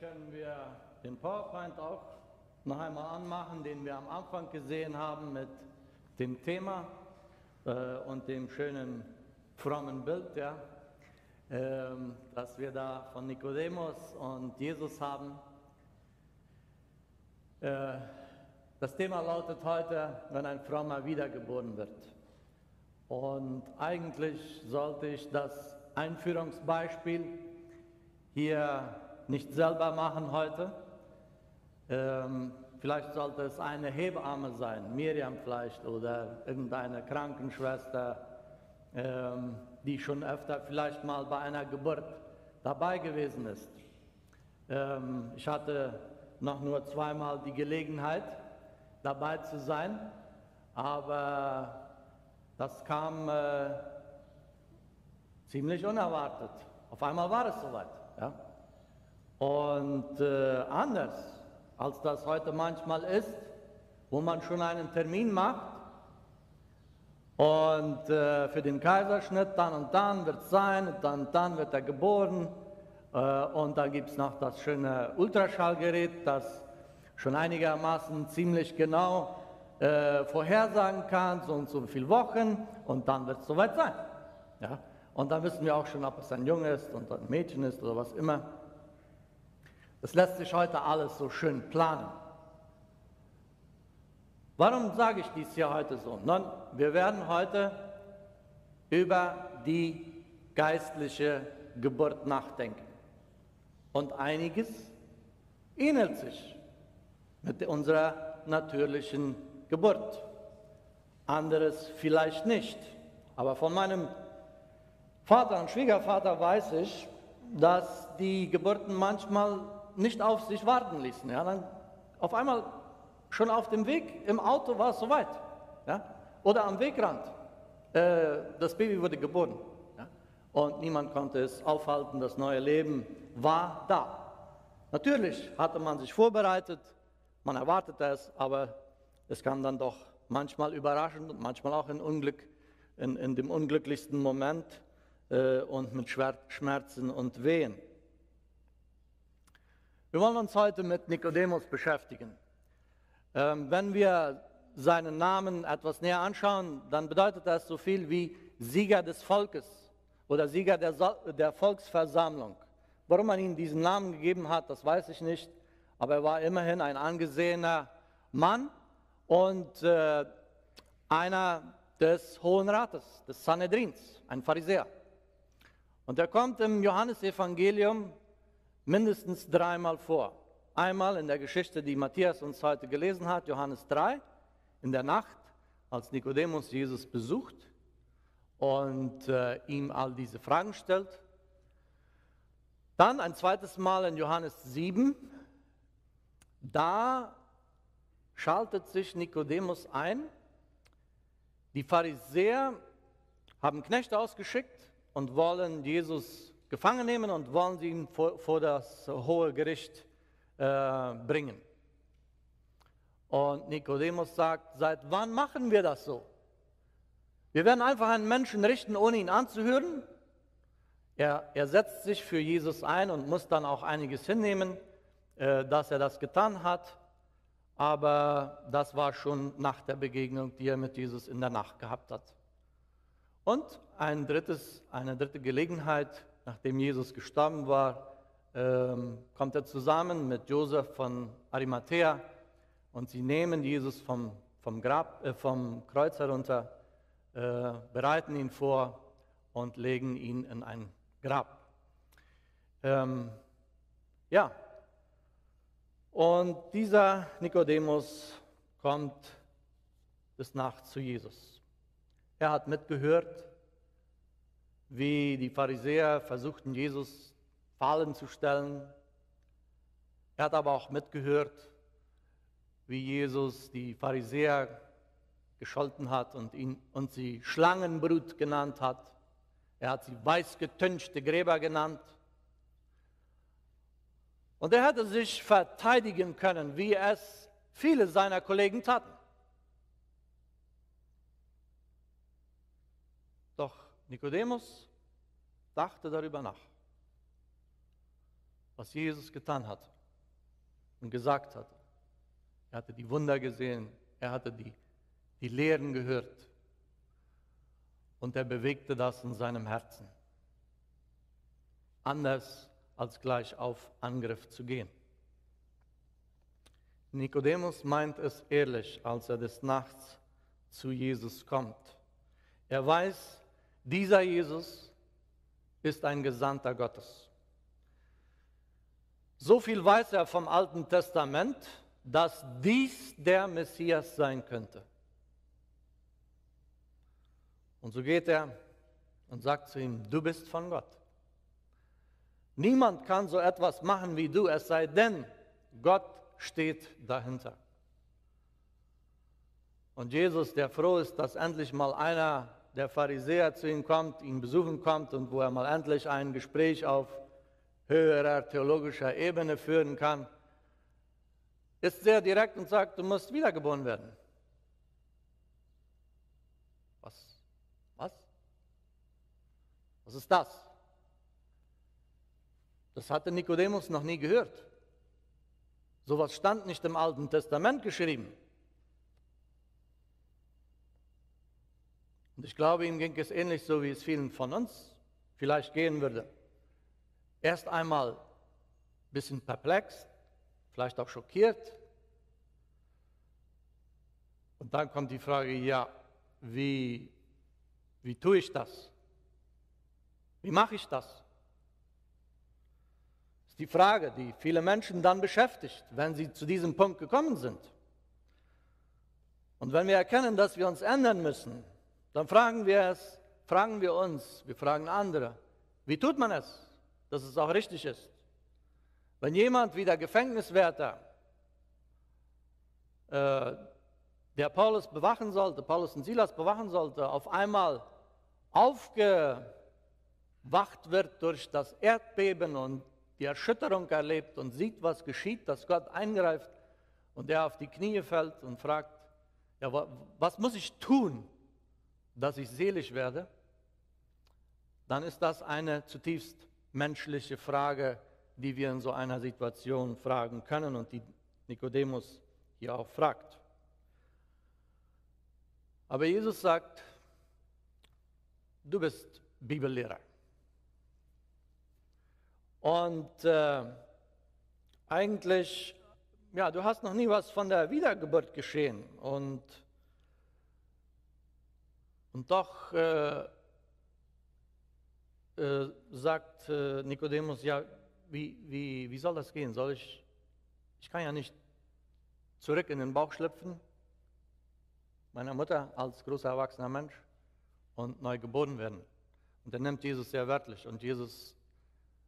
können wir den PowerPoint auch noch einmal anmachen, den wir am Anfang gesehen haben mit dem Thema äh, und dem schönen frommen Bild, ja, ähm, das wir da von Nikodemus und Jesus haben. Äh, das Thema lautet heute, wenn ein Frommer wiedergeboren wird. Und eigentlich sollte ich das Einführungsbeispiel hier nicht selber machen heute. Ähm, vielleicht sollte es eine Hebamme sein, Miriam vielleicht, oder irgendeine Krankenschwester, ähm, die schon öfter vielleicht mal bei einer Geburt dabei gewesen ist. Ähm, ich hatte noch nur zweimal die Gelegenheit, dabei zu sein, aber das kam äh, ziemlich unerwartet. Auf einmal war es soweit. Ja? Und äh, anders, als das heute manchmal ist, wo man schon einen Termin macht und äh, für den Kaiserschnitt dann und dann wird es sein, und dann und dann wird er geboren äh, und dann gibt es noch das schöne Ultraschallgerät, das schon einigermaßen ziemlich genau äh, vorhersagen kann, so und so viele Wochen und dann wird es soweit sein. Ja? Und dann wissen wir auch schon, ob es ein Junge ist und ein Mädchen ist oder was immer. Das lässt sich heute alles so schön planen. Warum sage ich dies hier heute so? Nun, wir werden heute über die geistliche Geburt nachdenken. Und einiges ähnelt sich mit unserer natürlichen Geburt. Anderes vielleicht nicht. Aber von meinem Vater und Schwiegervater weiß ich, dass die Geburten manchmal nicht auf sich warten ließen. Ja, dann auf einmal schon auf dem Weg im Auto war es soweit. Ja, oder am Wegrand. Äh, das Baby wurde geboren. Ja, und niemand konnte es aufhalten. Das neue Leben war da. Natürlich hatte man sich vorbereitet, man erwartete es, aber es kam dann doch manchmal überraschend und manchmal auch in, Unglück, in, in dem unglücklichsten Moment äh, und mit Schmerzen und Wehen. Wir wollen uns heute mit Nikodemus beschäftigen. Ähm, wenn wir seinen Namen etwas näher anschauen, dann bedeutet das so viel wie Sieger des Volkes oder Sieger der, der Volksversammlung. Warum man ihm diesen Namen gegeben hat, das weiß ich nicht, aber er war immerhin ein angesehener Mann und äh, einer des Hohen Rates, des Sanhedrins, ein Pharisäer. Und er kommt im Johannesevangelium mindestens dreimal vor. Einmal in der Geschichte, die Matthias uns heute gelesen hat, Johannes 3, in der Nacht, als Nikodemus Jesus besucht und äh, ihm all diese Fragen stellt. Dann ein zweites Mal in Johannes 7, da schaltet sich Nikodemus ein. Die Pharisäer haben Knechte ausgeschickt und wollen Jesus gefangen nehmen und wollen sie ihn vor, vor das hohe Gericht äh, bringen. Und Nikodemus sagt, seit wann machen wir das so? Wir werden einfach einen Menschen richten, ohne ihn anzuhören. Er, er setzt sich für Jesus ein und muss dann auch einiges hinnehmen, äh, dass er das getan hat aber das war schon nach der Begegnung, die er mit Jesus in der Nacht gehabt hat. Und ein drittes, eine dritte Gelegenheit, nachdem Jesus gestorben war, ähm, kommt er zusammen mit Josef von Arimathea und sie nehmen Jesus vom, vom, Grab, äh, vom Kreuz herunter, äh, bereiten ihn vor und legen ihn in ein Grab. Ähm, ja, und dieser Nikodemus kommt des Nachts zu Jesus. Er hat mitgehört, wie die Pharisäer versuchten, Jesus Fallen zu stellen. Er hat aber auch mitgehört, wie Jesus die Pharisäer gescholten hat und, ihn, und sie Schlangenbrut genannt hat. Er hat sie weißgetünchte Gräber genannt. Und er hätte sich verteidigen können, wie es viele seiner Kollegen taten. Doch Nikodemus dachte darüber nach. was Jesus getan hat und gesagt hat. Er hatte die Wunder gesehen, er hatte die, die Lehren gehört und er bewegte das in seinem Herzen. Anders als gleich auf Angriff zu gehen. Nikodemus meint es ehrlich, als er des Nachts zu Jesus kommt. Er weiß, dieser Jesus ist ein Gesandter Gottes. So viel weiß er vom Alten Testament, dass dies der Messias sein könnte. Und so geht er und sagt zu ihm, du bist von Gott. Niemand kann so etwas machen wie du, es sei denn, Gott steht dahinter. Und Jesus, der froh ist, dass endlich mal einer der Pharisäer zu ihm kommt, ihn besuchen kommt und wo er mal endlich ein Gespräch auf höherer theologischer Ebene führen kann, ist sehr direkt und sagt, du musst wiedergeboren werden. Was? Was? Was ist das? Das hatte Nikodemus noch nie gehört. Sowas stand nicht im Alten Testament geschrieben. Und ich glaube, ihm ging es ähnlich so, wie es vielen von uns vielleicht gehen würde. Erst einmal ein bisschen perplex, vielleicht auch schockiert. Und dann kommt die Frage, ja, wie, wie tue ich das? Wie mache ich das? Das ist die Frage, die viele Menschen dann beschäftigt, wenn sie zu diesem Punkt gekommen sind. Und wenn wir erkennen, dass wir uns ändern müssen, dann fragen wir es, fragen wir uns, wir fragen andere, wie tut man es, dass es auch richtig ist? Wenn jemand wie der Gefängniswärter, äh, der Paulus bewachen sollte, Paulus und Silas bewachen sollte, auf einmal aufgewacht wird durch das Erdbeben und die Erschütterung erlebt und sieht, was geschieht, dass Gott eingreift und er auf die Knie fällt und fragt, ja, was muss ich tun, dass ich selig werde, dann ist das eine zutiefst menschliche Frage, die wir in so einer Situation fragen können und die Nikodemus hier auch fragt. Aber Jesus sagt, du bist Bibellehrer. Und äh, eigentlich, ja, du hast noch nie was von der Wiedergeburt geschehen. Und und doch äh, äh, sagt äh, Nikodemus, ja, wie, wie, wie soll das gehen? Soll ich, ich kann ja nicht zurück in den Bauch schlüpfen, meiner Mutter als großer erwachsener Mensch und neu geboren werden. Und er nimmt Jesus sehr wörtlich und Jesus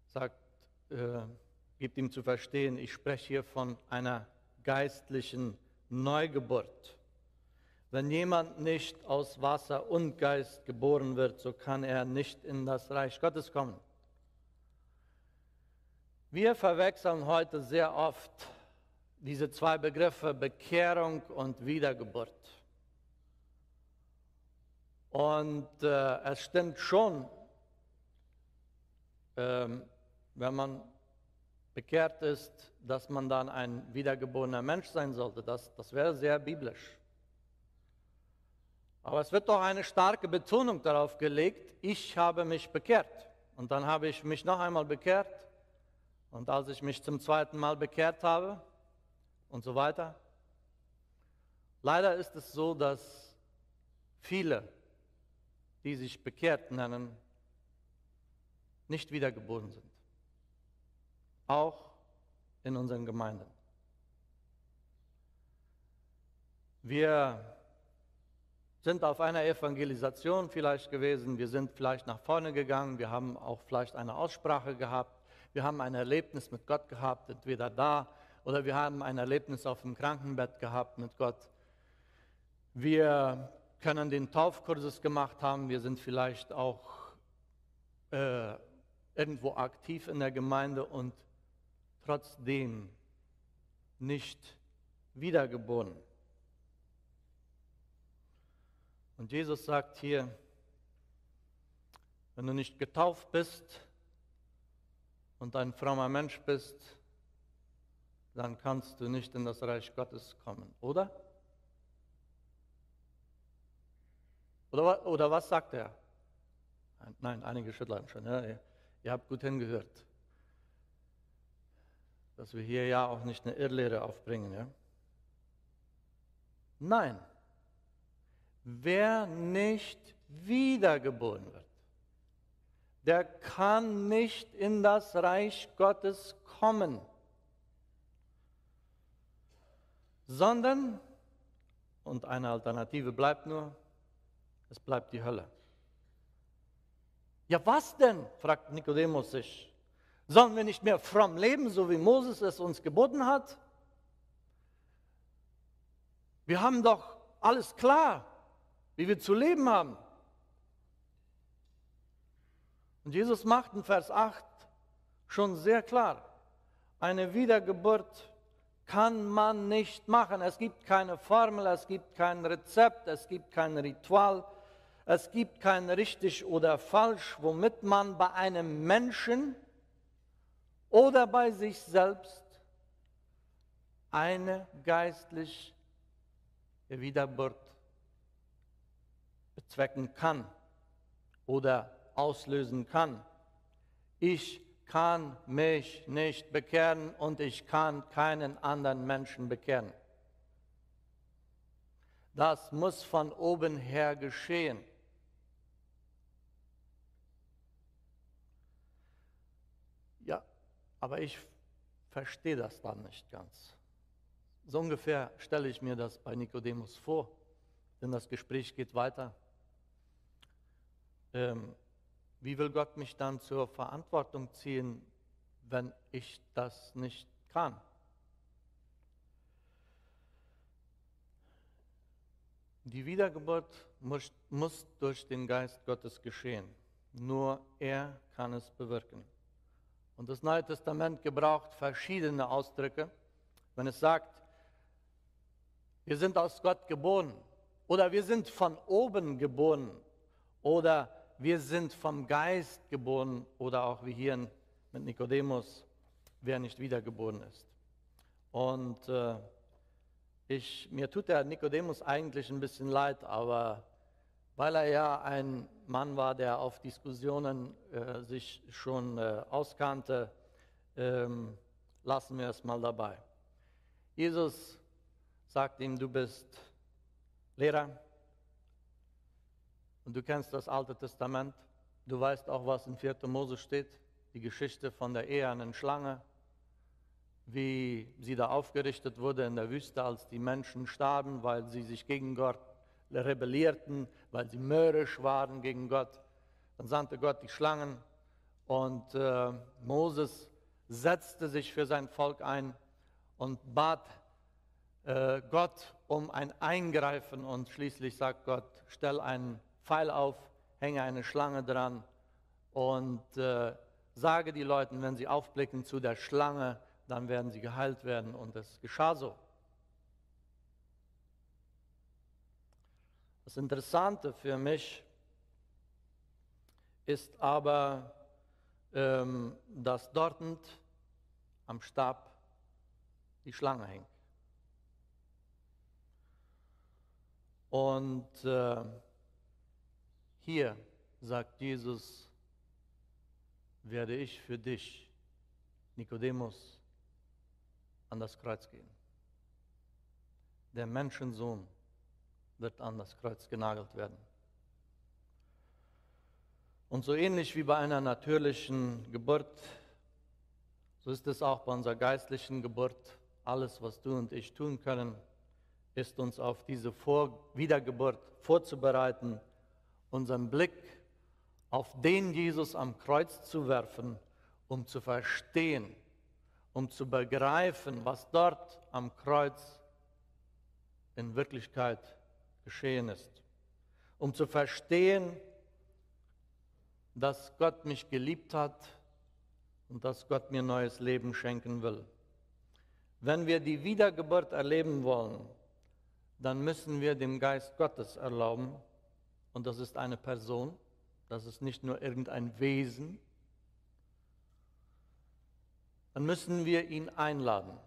sagt, äh, gibt ihm zu verstehen, ich spreche hier von einer geistlichen Neugeburt. Wenn jemand nicht aus Wasser und Geist geboren wird, so kann er nicht in das Reich Gottes kommen. Wir verwechseln heute sehr oft diese zwei Begriffe Bekehrung und Wiedergeburt. Und äh, es stimmt schon, ähm, wenn man bekehrt ist, dass man dann ein wiedergeborener Mensch sein sollte. Das, das wäre sehr biblisch. Aber es wird doch eine starke Betonung darauf gelegt, ich habe mich bekehrt. Und dann habe ich mich noch einmal bekehrt. Und als ich mich zum zweiten Mal bekehrt habe und so weiter. Leider ist es so, dass viele, die sich bekehrt nennen, nicht wiedergeboren sind. Auch in unseren Gemeinden. Wir sind auf einer Evangelisation vielleicht gewesen, wir sind vielleicht nach vorne gegangen, wir haben auch vielleicht eine Aussprache gehabt, wir haben ein Erlebnis mit Gott gehabt, entweder da oder wir haben ein Erlebnis auf dem Krankenbett gehabt mit Gott. Wir können den Taufkursus gemacht haben, wir sind vielleicht auch äh, irgendwo aktiv in der Gemeinde und trotzdem nicht wiedergeboren. Und Jesus sagt hier, wenn du nicht getauft bist und ein frommer Mensch bist, dann kannst du nicht in das Reich Gottes kommen, oder? Oder, oder was sagt er? Nein, einige schütteln schon. Ja, ihr, ihr habt gut hingehört. Dass wir hier ja auch nicht eine Irrlehre aufbringen. Ja? Nein, wer nicht wiedergeboren wird, der kann nicht in das Reich Gottes kommen, sondern, und eine Alternative bleibt nur, es bleibt die Hölle. Ja, was denn? fragt Nikodemus sich. Sollen wir nicht mehr fromm leben, so wie Moses es uns geboten hat? Wir haben doch alles klar, wie wir zu leben haben. Und Jesus macht in Vers 8 schon sehr klar, eine Wiedergeburt kann man nicht machen. Es gibt keine Formel, es gibt kein Rezept, es gibt kein Ritual, es gibt kein richtig oder falsch, womit man bei einem Menschen oder bei sich selbst eine geistliche Wiedergeburt bezwecken kann oder auslösen kann. Ich kann mich nicht bekehren und ich kann keinen anderen Menschen bekehren. Das muss von oben her geschehen. Ja, aber ich verstehe das dann nicht ganz. So ungefähr stelle ich mir das bei Nikodemus vor, denn das Gespräch geht weiter. Ähm, wie will Gott mich dann zur Verantwortung ziehen, wenn ich das nicht kann? Die Wiedergeburt muss, muss, durch den Geist Gottes geschehen. Nur er kann es bewirken. Und das Neue Testament gebraucht verschiedene Ausdrücke. Wenn es sagt, wir sind aus Gott geboren oder wir sind von oben geboren oder wir sind vom Geist geboren oder auch wie hier mit Nikodemus, wer nicht wiedergeboren ist. Und äh, ich, mir tut der Nikodemus eigentlich ein bisschen leid, aber weil er ja ein Mann war, der auf Diskussionen äh, sich schon äh, auskannte, ähm, lassen wir es mal dabei. Jesus sagt ihm, du bist Lehrer, und du kennst das Alte Testament. Du weißt auch, was in 4. Mose steht. Die Geschichte von der ehernen Schlange. Wie sie da aufgerichtet wurde in der Wüste, als die Menschen starben, weil sie sich gegen Gott rebellierten, weil sie mörrisch waren gegen Gott. Dann sandte Gott die Schlangen und äh, Moses setzte sich für sein Volk ein und bat äh, Gott um ein Eingreifen und schließlich sagt Gott, stell einen Pfeil auf, hänge eine Schlange dran und äh, sage die Leuten, wenn sie aufblicken zu der Schlange, dann werden sie geheilt werden. Und es geschah so. Das Interessante für mich ist aber, ähm, dass dort am Stab die Schlange hängt. Und äh, hier, sagt Jesus, werde ich für dich, Nikodemus, an das Kreuz gehen. Der Menschensohn wird an das Kreuz genagelt werden. Und so ähnlich wie bei einer natürlichen Geburt, so ist es auch bei unserer geistlichen Geburt. Alles, was du und ich tun können, ist uns auf diese Vor Wiedergeburt vorzubereiten unseren Blick auf den Jesus am Kreuz zu werfen, um zu verstehen, um zu begreifen, was dort am Kreuz in Wirklichkeit geschehen ist, um zu verstehen, dass Gott mich geliebt hat und dass Gott mir neues Leben schenken will. Wenn wir die Wiedergeburt erleben wollen, dann müssen wir dem Geist Gottes erlauben, und das ist eine Person, das ist nicht nur irgendein Wesen, dann müssen wir ihn einladen,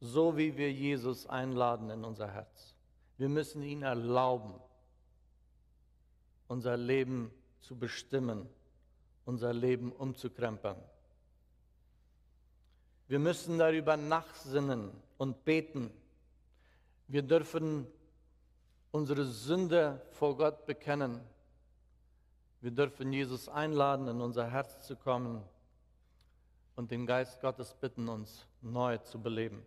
so wie wir Jesus einladen in unser Herz. Wir müssen ihn erlauben, unser Leben zu bestimmen, unser Leben umzukrempeln. Wir müssen darüber nachsinnen und beten. Wir dürfen unsere Sünde vor Gott bekennen. Wir dürfen Jesus einladen, in unser Herz zu kommen und den Geist Gottes bitten, uns neu zu beleben.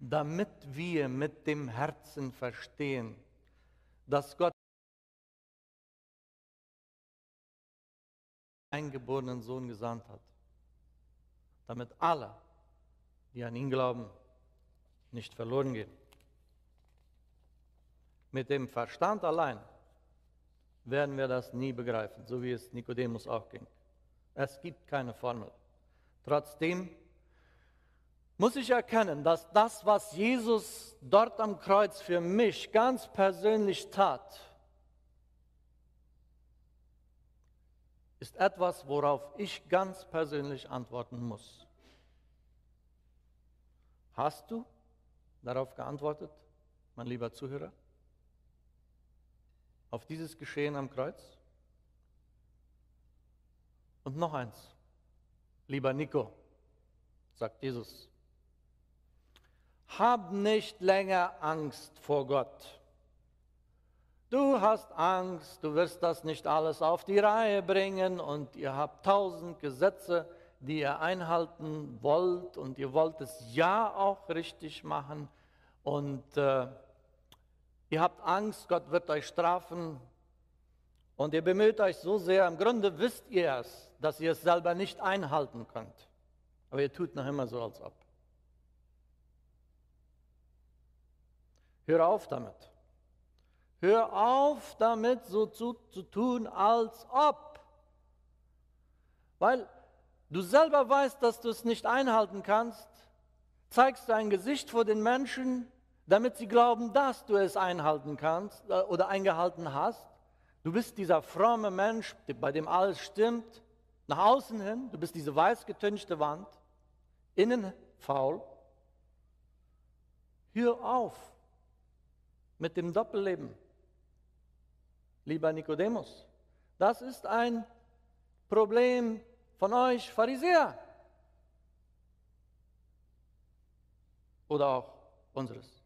Damit wir mit dem Herzen verstehen, dass Gott eingeborenen Sohn gesandt hat, damit alle, die an ihn glauben, nicht verloren gehen. Mit dem Verstand allein werden wir das nie begreifen, so wie es Nikodemus auch ging. Es gibt keine Formel. Trotzdem muss ich erkennen, dass das, was Jesus dort am Kreuz für mich ganz persönlich tat, ist etwas, worauf ich ganz persönlich antworten muss. Hast du darauf geantwortet, mein lieber Zuhörer? Auf dieses Geschehen am Kreuz? Und noch eins, lieber Nico, sagt Jesus, hab nicht länger Angst vor Gott. Du hast Angst, du wirst das nicht alles auf die Reihe bringen und ihr habt tausend Gesetze, die ihr einhalten wollt und ihr wollt es ja auch richtig machen und äh, ihr habt Angst, Gott wird euch strafen und ihr bemüht euch so sehr, im Grunde wisst ihr es, dass ihr es selber nicht einhalten könnt, aber ihr tut noch immer so, als ob. Hör auf damit. Hör auf damit, so zu, zu tun, als ob. Weil du selber weißt, dass du es nicht einhalten kannst, zeigst dein Gesicht vor den Menschen, damit sie glauben, dass du es einhalten kannst äh, oder eingehalten hast. Du bist dieser fromme Mensch, bei dem alles stimmt, nach außen hin, du bist diese weiß getünchte Wand, innen faul. Hör auf mit dem Doppelleben lieber Nikodemus. Das ist ein Problem von euch Pharisäer. Oder auch unseres.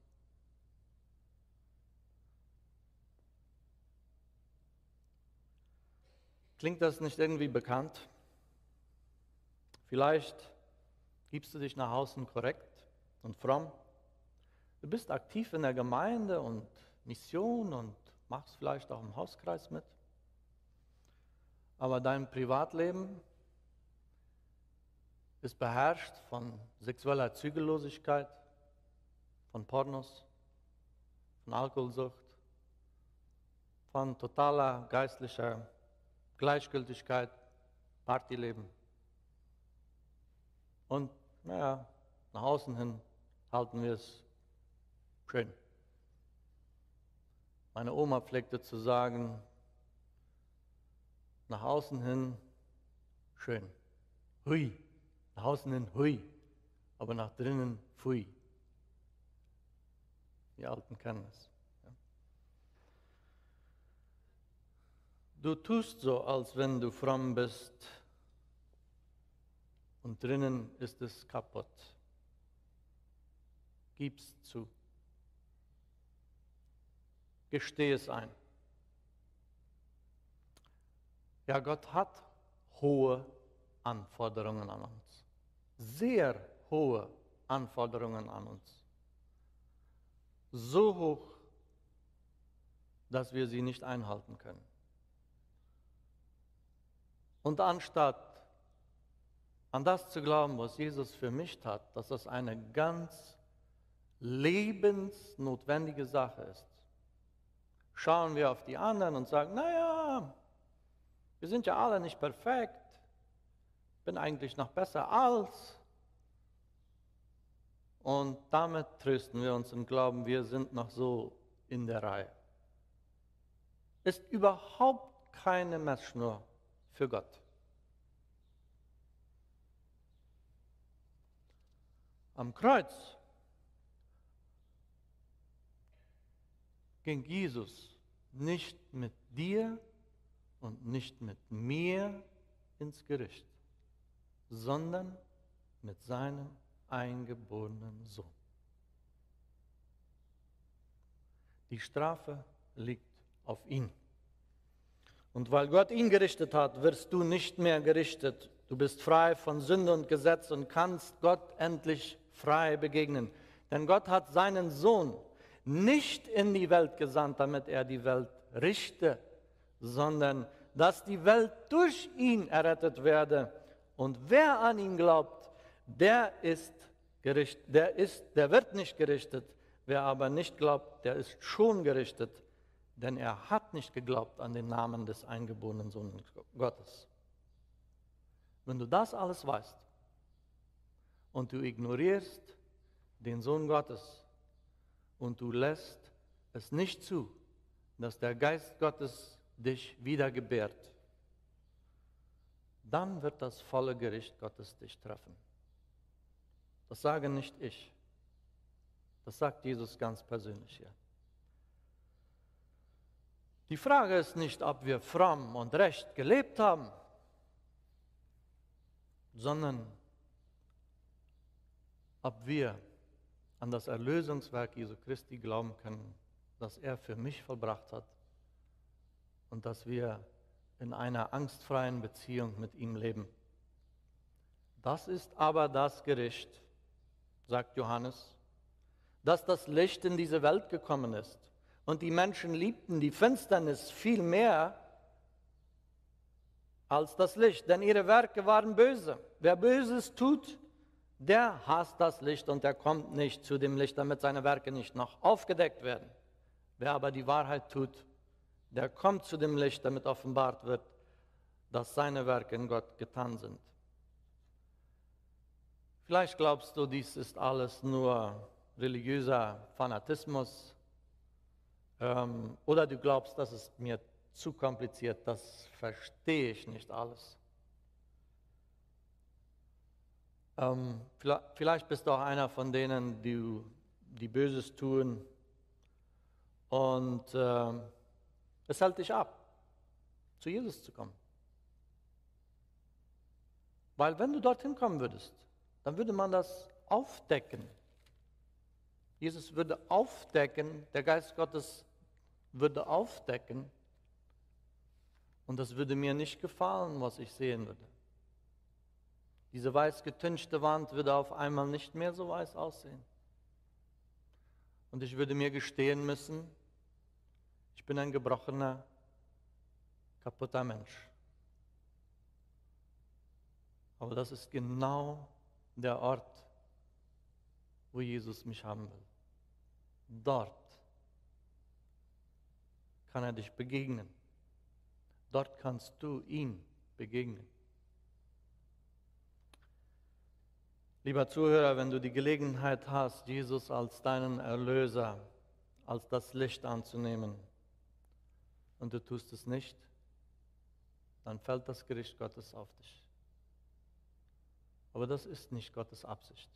Klingt das nicht irgendwie bekannt? Vielleicht gibst du dich nach außen korrekt und fromm. Du bist aktiv in der Gemeinde und Mission und machst vielleicht auch im Hauskreis mit. Aber dein Privatleben ist beherrscht von sexueller Zügellosigkeit, von Pornos, von Alkoholsucht, von totaler geistlicher Gleichgültigkeit, Partyleben. Und naja, nach außen hin halten wir es schön. Meine Oma pflegte zu sagen, nach außen hin schön, hui, nach außen hin hui, aber nach drinnen pfui. Die Alten kennen es. Du tust so, als wenn du fromm bist und drinnen ist es kaputt. Gib's zu. Gestehe es ein. Ja, Gott hat hohe Anforderungen an uns. Sehr hohe Anforderungen an uns. So hoch, dass wir sie nicht einhalten können. Und anstatt an das zu glauben, was Jesus für mich tat, dass das eine ganz lebensnotwendige Sache ist, schauen wir auf die anderen und sagen, naja, wir sind ja alle nicht perfekt, bin eigentlich noch besser als. Und damit trösten wir uns und glauben, wir sind noch so in der Reihe. Ist überhaupt keine Messschnur für Gott. Am Kreuz ging Jesus nicht mit dir und nicht mit mir ins Gericht, sondern mit seinem eingeborenen Sohn. Die Strafe liegt auf ihn. Und weil Gott ihn gerichtet hat, wirst du nicht mehr gerichtet. Du bist frei von Sünde und Gesetz und kannst Gott endlich frei begegnen. Denn Gott hat seinen Sohn nicht in die Welt gesandt, damit er die Welt richte, sondern dass die Welt durch ihn errettet werde. Und wer an ihn glaubt, der ist gerichtet, der ist, der wird nicht gerichtet. Wer aber nicht glaubt, der ist schon gerichtet, denn er hat nicht geglaubt an den Namen des eingeborenen Sohnes Gottes. Wenn du das alles weißt und du ignorierst den Sohn Gottes und du lässt es nicht zu, dass der Geist Gottes dich wiedergebärt, dann wird das volle Gericht Gottes dich treffen. Das sage nicht ich. Das sagt Jesus ganz persönlich hier. Die Frage ist nicht, ob wir fromm und recht gelebt haben, sondern ob wir an das Erlösungswerk Jesu Christi glauben können, das er für mich vollbracht hat und dass wir in einer angstfreien Beziehung mit ihm leben. Das ist aber das Gericht, sagt Johannes, dass das Licht in diese Welt gekommen ist. Und die Menschen liebten die Finsternis viel mehr als das Licht, denn ihre Werke waren böse. Wer Böses tut, der hasst das Licht und der kommt nicht zu dem Licht, damit seine Werke nicht noch aufgedeckt werden. Wer aber die Wahrheit tut, der kommt zu dem Licht, damit offenbart wird, dass seine Werke in Gott getan sind. Vielleicht glaubst du, dies ist alles nur religiöser Fanatismus ähm, oder du glaubst, das ist mir zu kompliziert, das verstehe ich nicht alles. Ähm, vielleicht bist du auch einer von denen, die, die Böses tun und äh, es hält dich ab, zu Jesus zu kommen. Weil wenn du dorthin kommen würdest, dann würde man das aufdecken. Jesus würde aufdecken, der Geist Gottes würde aufdecken und das würde mir nicht gefallen, was ich sehen würde. Diese weiß getünchte Wand würde auf einmal nicht mehr so weiß aussehen. Und ich würde mir gestehen müssen, ich bin ein gebrochener, kaputter Mensch. Aber das ist genau der Ort, wo Jesus mich haben will. Dort kann er dich begegnen. Dort kannst du ihm begegnen. Lieber Zuhörer, wenn du die Gelegenheit hast, Jesus als deinen Erlöser, als das Licht anzunehmen, und du tust es nicht, dann fällt das Gericht Gottes auf dich. Aber das ist nicht Gottes Absicht.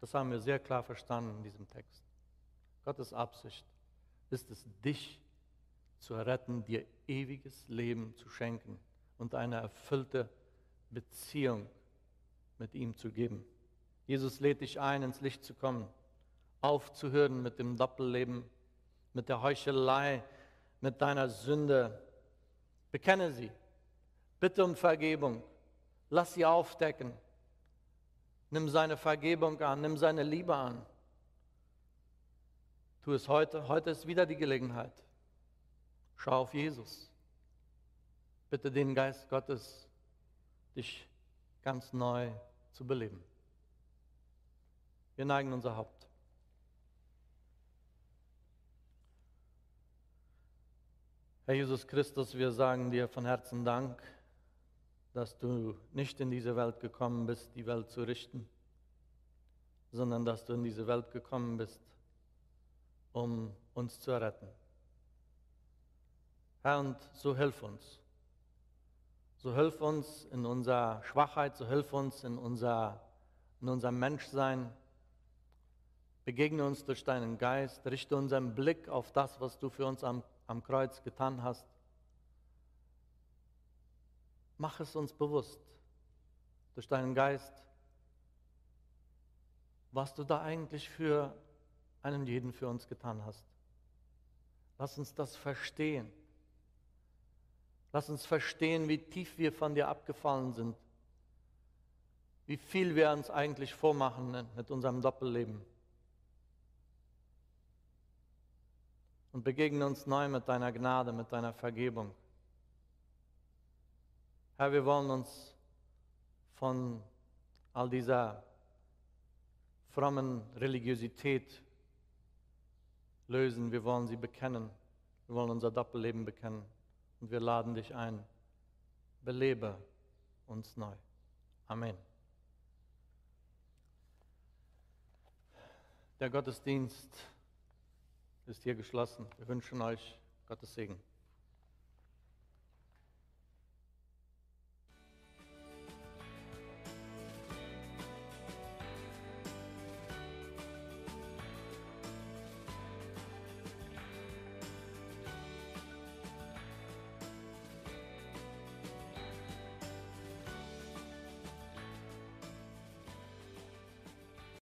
Das haben wir sehr klar verstanden in diesem Text. Gottes Absicht ist es, dich zu retten, dir ewiges Leben zu schenken und eine erfüllte Beziehung mit ihm zu geben. Jesus lädt dich ein, ins Licht zu kommen, aufzuhören mit dem Doppelleben, mit der Heuchelei, mit deiner Sünde. Bekenne sie. Bitte um Vergebung. Lass sie aufdecken. Nimm seine Vergebung an, nimm seine Liebe an. Tu es heute. Heute ist wieder die Gelegenheit. Schau auf Jesus. Bitte den Geist Gottes, dich ganz neu zu beleben. Wir neigen unser Haupt. Herr Jesus Christus, wir sagen dir von Herzen Dank, dass du nicht in diese Welt gekommen bist, die Welt zu richten, sondern dass du in diese Welt gekommen bist, um uns zu retten. Herr, und so hilf uns. So hilf uns in unserer Schwachheit, so hilf uns in unserer in unserem Menschsein. Begegne uns durch deinen Geist, richte unseren Blick auf das, was du für uns am, am Kreuz getan hast. Mach es uns bewusst durch deinen Geist, was du da eigentlich für einen jeden für uns getan hast. Lass uns das verstehen. Lass uns verstehen, wie tief wir von dir abgefallen sind. Wie viel wir uns eigentlich vormachen mit unserem Doppelleben. Und begegne uns neu mit deiner Gnade, mit deiner Vergebung. Herr, wir wollen uns von all dieser frommen Religiosität lösen. Wir wollen sie bekennen. Wir wollen unser Doppelleben bekennen. Und wir laden dich ein. Belebe uns neu. Amen. Der Gottesdienst ist hier geschlossen. Wir wünschen euch Gottes Segen.